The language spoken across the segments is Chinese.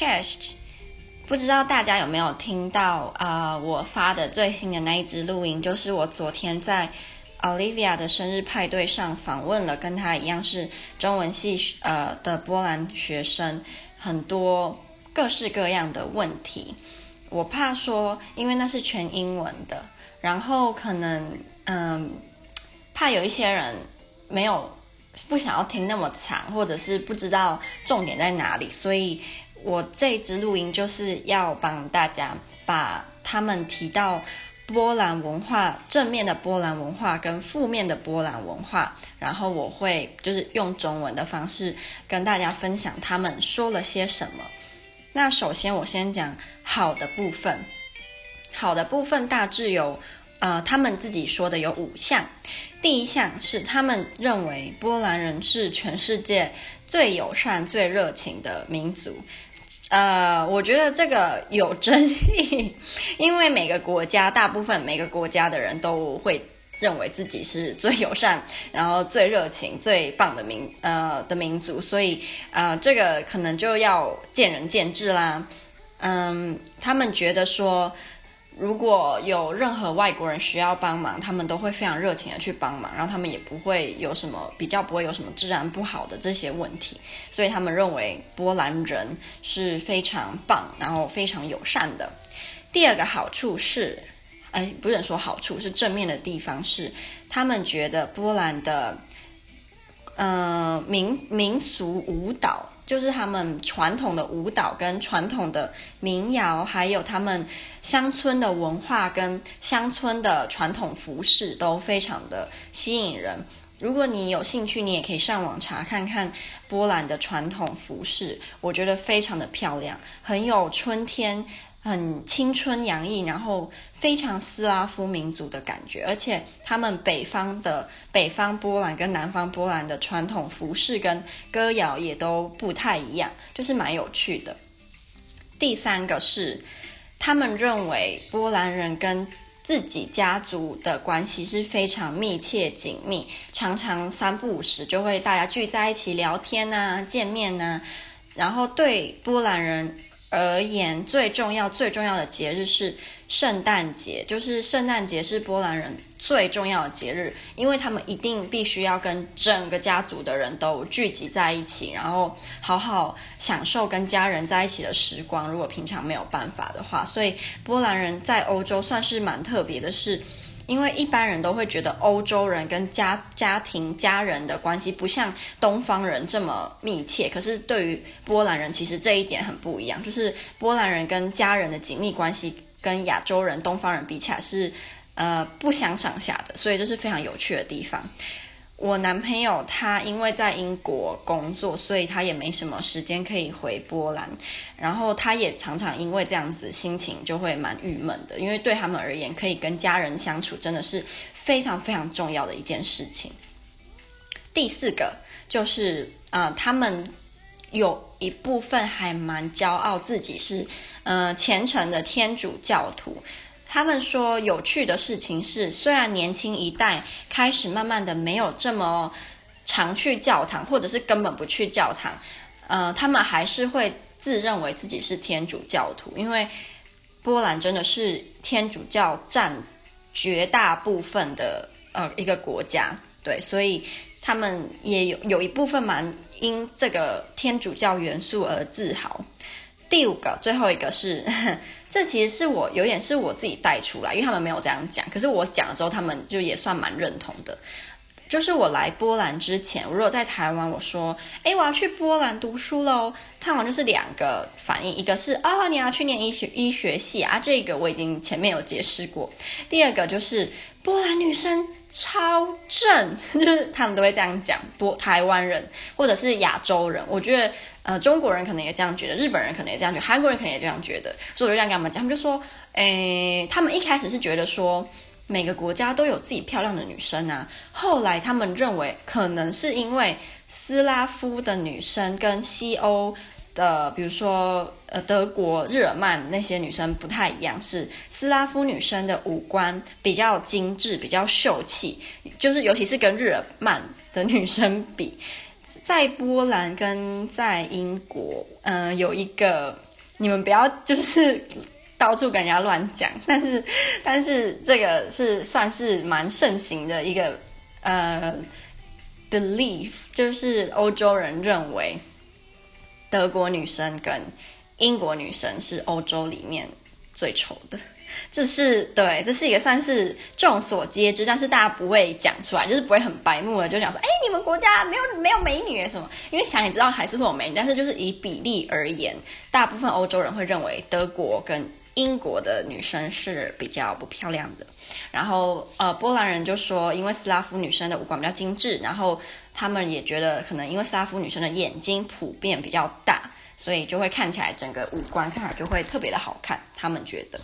Chest，不知道大家有没有听到啊、我发的最新的那一支录音，就是我昨天在 Olivia 的生日派对上访问了跟她一样是中文系呃的波兰学生，很多各式各样的问题。我怕说，因为那是全英文的，然后可能嗯，怕有一些人没有不想要听那么长，或者是不知道重点在哪里，所以。我这一支录音就是要帮大家把他们提到波兰文化正面的波兰文化跟负面的波兰文化，然后我会就是用中文的方式跟大家分享他们说了些什么。那首先我先讲好的部分，好的部分大致有呃他们自己说的有五项。第一项是他们认为波兰人是全世界最友善、最热情的民族。呃，我觉得这个有争议，因为每个国家，大部分每个国家的人都会认为自己是最友善，然后最热情、最棒的民呃的民族，所以呃，这个可能就要见仁见智啦。嗯，他们觉得说。如果有任何外国人需要帮忙，他们都会非常热情的去帮忙，然后他们也不会有什么比较不会有什么治安不好的这些问题，所以他们认为波兰人是非常棒，然后非常友善的。第二个好处是，哎，不能说好处，是正面的地方是，他们觉得波兰的，呃，民民俗舞蹈。就是他们传统的舞蹈跟传统的民谣，还有他们乡村的文化跟乡村的传统服饰都非常的吸引人。如果你有兴趣，你也可以上网查看看波兰的传统服饰，我觉得非常的漂亮，很有春天。很青春洋溢，然后非常斯拉夫民族的感觉，而且他们北方的北方波兰跟南方波兰的传统服饰跟歌谣也都不太一样，就是蛮有趣的。第三个是，他们认为波兰人跟自己家族的关系是非常密切紧密，常常三不五时就会大家聚在一起聊天啊、见面啊，然后对波兰人。而言，最重要、最重要的节日是圣诞节，就是圣诞节是波兰人最重要的节日，因为他们一定必须要跟整个家族的人都聚集在一起，然后好好享受跟家人在一起的时光。如果平常没有办法的话，所以波兰人在欧洲算是蛮特别的是。因为一般人都会觉得欧洲人跟家家庭家人的关系不像东方人这么密切，可是对于波兰人，其实这一点很不一样，就是波兰人跟家人的紧密关系跟亚洲人、东方人比起来是呃不相上下的，所以这是非常有趣的地方。我男朋友他因为在英国工作，所以他也没什么时间可以回波兰。然后他也常常因为这样子心情就会蛮郁闷的，因为对他们而言，可以跟家人相处真的是非常非常重要的一件事情。第四个就是啊、他们有一部分还蛮骄傲自己是呃虔诚的天主教徒。他们说，有趣的事情是，虽然年轻一代开始慢慢的没有这么常去教堂，或者是根本不去教堂，呃，他们还是会自认为自己是天主教徒，因为波兰真的是天主教占绝大部分的呃一个国家，对，所以他们也有有一部分蛮因这个天主教元素而自豪。第五个，最后一个是，这其实是我有点是我自己带出来，因为他们没有这样讲，可是我讲了之后，他们就也算蛮认同的。就是我来波兰之前，我如果在台湾，我说，诶，我要去波兰读书喽，他们就是两个反应，一个是啊、你要去念医学医学系啊，这个我已经前面有解释过。第二个就是波兰女生超正，就 是他们都会这样讲，波台湾人或者是亚洲人，我觉得。呃，中国人可能也这样觉得，日本人可能也这样觉得，韩国人可能也这样觉得，所以我就这样跟他们讲，他们就说，诶，他们一开始是觉得说每个国家都有自己漂亮的女生啊，后来他们认为可能是因为斯拉夫的女生跟西欧的，比如说呃德国日耳曼那些女生不太一样，是斯拉夫女生的五官比较精致，比较秀气，就是尤其是跟日耳曼的女生比。在波兰跟在英国，嗯、有一个你们不要就是到处跟人家乱讲。但是，但是这个是算是蛮盛行的一个呃 belief，就是欧洲人认为德国女生跟英国女生是欧洲里面最丑的。这是对，这是一个算是众所皆知，但是大家不会讲出来，就是不会很白目的就讲说，哎，你们国家没有没有美女什么？因为想也知道还是会有美女，但是就是以比例而言，大部分欧洲人会认为德国跟英国的女生是比较不漂亮的。然后呃，波兰人就说，因为斯拉夫女生的五官比较精致，然后他们也觉得可能因为斯拉夫女生的眼睛普遍比较大。所以就会看起来整个五官看起来就会特别的好看，他们觉得。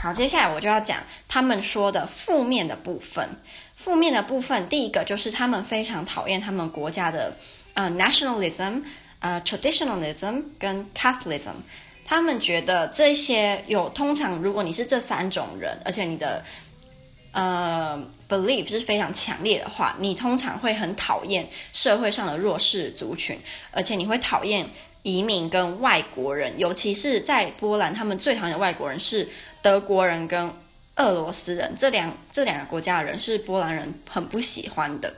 好，接下来我就要讲他们说的负面的部分。负面的部分，第一个就是他们非常讨厌他们国家的呃 nationalism、呃 traditionalism 跟 Catholicism。他们觉得这些有通常，如果你是这三种人，而且你的呃 belief 是非常强烈的话，你通常会很讨厌社会上的弱势族群，而且你会讨厌。移民跟外国人，尤其是在波兰，他们最讨厌的外国人是德国人跟俄罗斯人，这两这两个国家的人是波兰人很不喜欢的。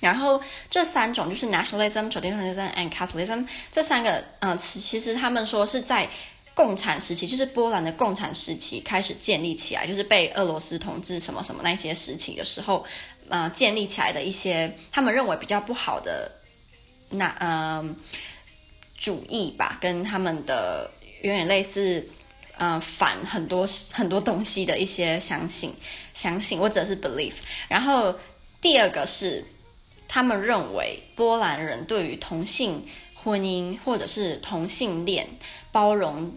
然后这三种就是 nationalism、traditionalism and Catholicism 这三个，嗯、呃，其实他们说是在共产时期，就是波兰的共产时期开始建立起来，就是被俄罗斯统治什么什么那些时期的时候，呃，建立起来的一些他们认为比较不好的那嗯。主义吧，跟他们的有点类似，呃，反很多很多东西的一些相信、相信或者是 belief。然后第二个是，他们认为波兰人对于同性婚姻或者是同性恋包容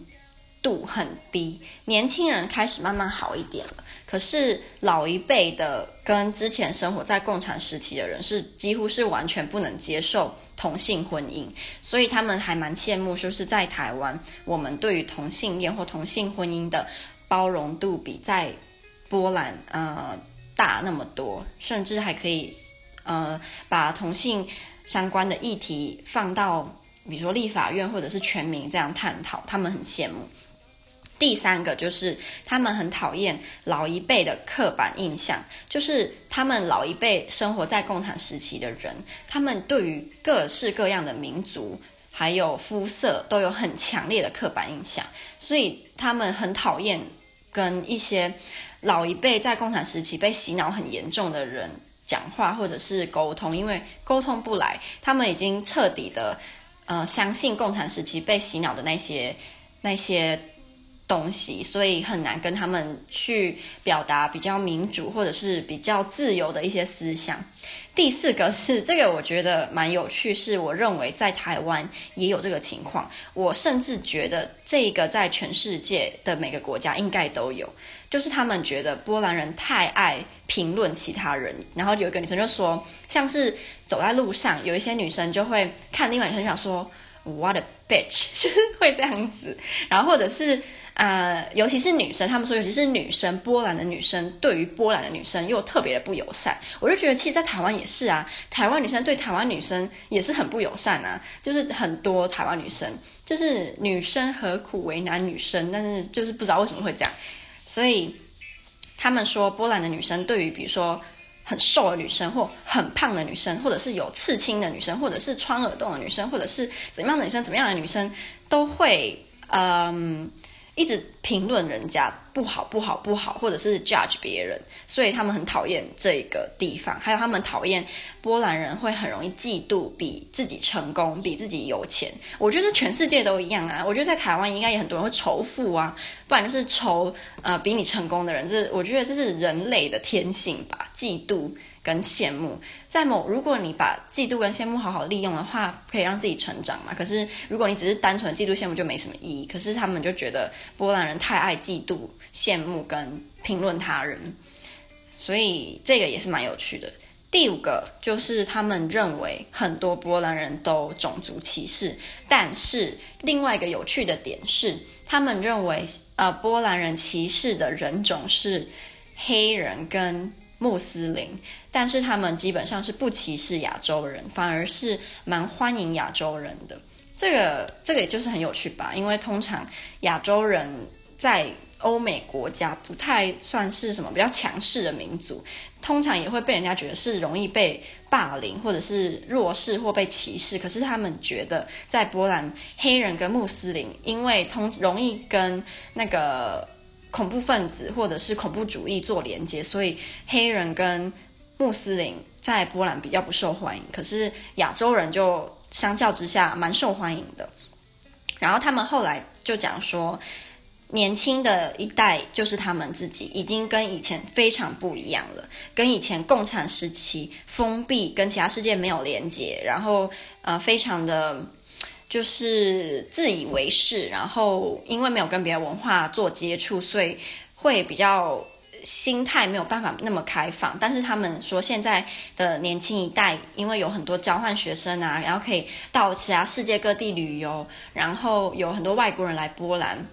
度很低，年轻人开始慢慢好一点了。可是老一辈的跟之前生活在共产时期的人是几乎是完全不能接受同性婚姻，所以他们还蛮羡慕，说是在台湾，我们对于同性恋或同性婚姻的包容度比在波兰呃大那么多，甚至还可以呃把同性相关的议题放到比如说立法院或者是全民这样探讨，他们很羡慕。第三个就是他们很讨厌老一辈的刻板印象，就是他们老一辈生活在共产时期的人，他们对于各式各样的民族还有肤色都有很强烈的刻板印象，所以他们很讨厌跟一些老一辈在共产时期被洗脑很严重的人讲话或者是沟通，因为沟通不来，他们已经彻底的呃相信共产时期被洗脑的那些那些。东西，所以很难跟他们去表达比较民主或者是比较自由的一些思想。第四个是这个，我觉得蛮有趣，是我认为在台湾也有这个情况。我甚至觉得这个在全世界的每个国家应该都有，就是他们觉得波兰人太爱评论其他人。然后有一个女生就说，像是走在路上，有一些女生就会看另外女生想说 “What a bitch”，就是会这样子。然后或者是。呃，尤其是女生，他们说，尤其是女生，波兰的女生对于波兰的女生又特别的不友善。我就觉得，其实，在台湾也是啊，台湾女生对台湾女生也是很不友善啊。就是很多台湾女生，就是女生何苦为难女生？但是就是不知道为什么会这样。所以他们说，波兰的女生对于比如说很瘦的女生，或很胖的女生，或者是有刺青的女生，或者是穿耳洞的女生，或者是怎么样的女生，怎么样的女生，都会嗯。一直评论人家不好不好不好，或者是 judge 别人，所以他们很讨厌这个地方。还有他们讨厌波兰人会很容易嫉妒比自己成功、比自己有钱。我觉得全世界都一样啊。我觉得在台湾应该也很多人会仇富啊，不然就是仇呃比你成功的人。这我觉得这是人类的天性吧，嫉妒。跟羡慕，在某如果你把嫉妒跟羡慕好好利用的话，可以让自己成长嘛。可是如果你只是单纯嫉妒羡慕，就没什么意义。可是他们就觉得波兰人太爱嫉妒、羡慕跟评论他人，所以这个也是蛮有趣的。第五个就是他们认为很多波兰人都种族歧视，但是另外一个有趣的点是，他们认为呃波兰人歧视的人种是黑人跟。穆斯林，但是他们基本上是不歧视亚洲人，反而是蛮欢迎亚洲人的。这个这个也就是很有趣吧，因为通常亚洲人在欧美国家不太算是什么比较强势的民族，通常也会被人家觉得是容易被霸凌或者是弱势或被歧视。可是他们觉得在波兰，黑人跟穆斯林因为通容易跟那个恐怖分子或者是恐怖主义做连接，所以黑人跟穆斯林在波兰比较不受欢迎。可是亚洲人就相较之下蛮受欢迎的。然后他们后来就讲说。年轻的一代就是他们自己，已经跟以前非常不一样了。跟以前共产时期封闭，跟其他世界没有连接，然后呃，非常的就是自以为是，然后因为没有跟别的文化做接触，所以会比较心态没有办法那么开放。但是他们说，现在的年轻一代，因为有很多交换学生啊，然后可以到其他世界各地旅游，然后有很多外国人来波兰。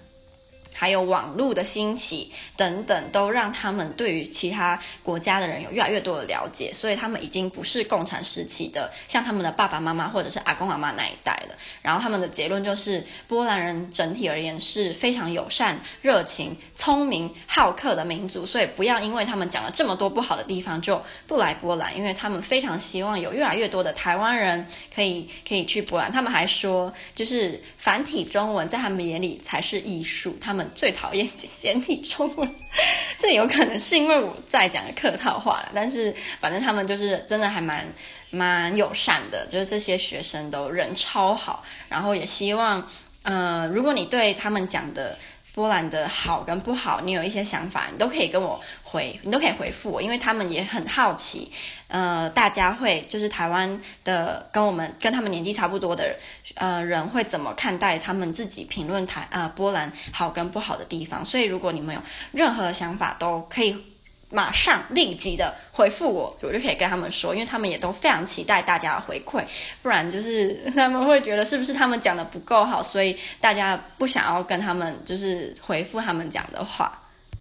还有网络的兴起等等，都让他们对于其他国家的人有越来越多的了解，所以他们已经不是共产时期的像他们的爸爸妈妈或者是阿公阿妈那一代了。然后他们的结论就是，波兰人整体而言是非常友善、热情、聪明、好客的民族，所以不要因为他们讲了这么多不好的地方就不来波兰，因为他们非常希望有越来越多的台湾人可以可以去波兰。他们还说，就是繁体中文在他们眼里才是艺术，他们。最讨厌简体中文，这有可能是因为我在讲客套话。但是反正他们就是真的还蛮蛮友善的，就是这些学生都人超好，然后也希望，呃，如果你对他们讲的。波兰的好跟不好，你有一些想法，你都可以跟我回，你都可以回复我，因为他们也很好奇，呃，大家会就是台湾的跟我们跟他们年纪差不多的，呃，人会怎么看待他们自己评论台呃波兰好跟不好的地方，所以如果你们有任何想法，都可以。马上立即的回复我，我就可以跟他们说，因为他们也都非常期待大家的回馈，不然就是 他们会觉得是不是他们讲的不够好，所以大家不想要跟他们就是回复他们讲的话。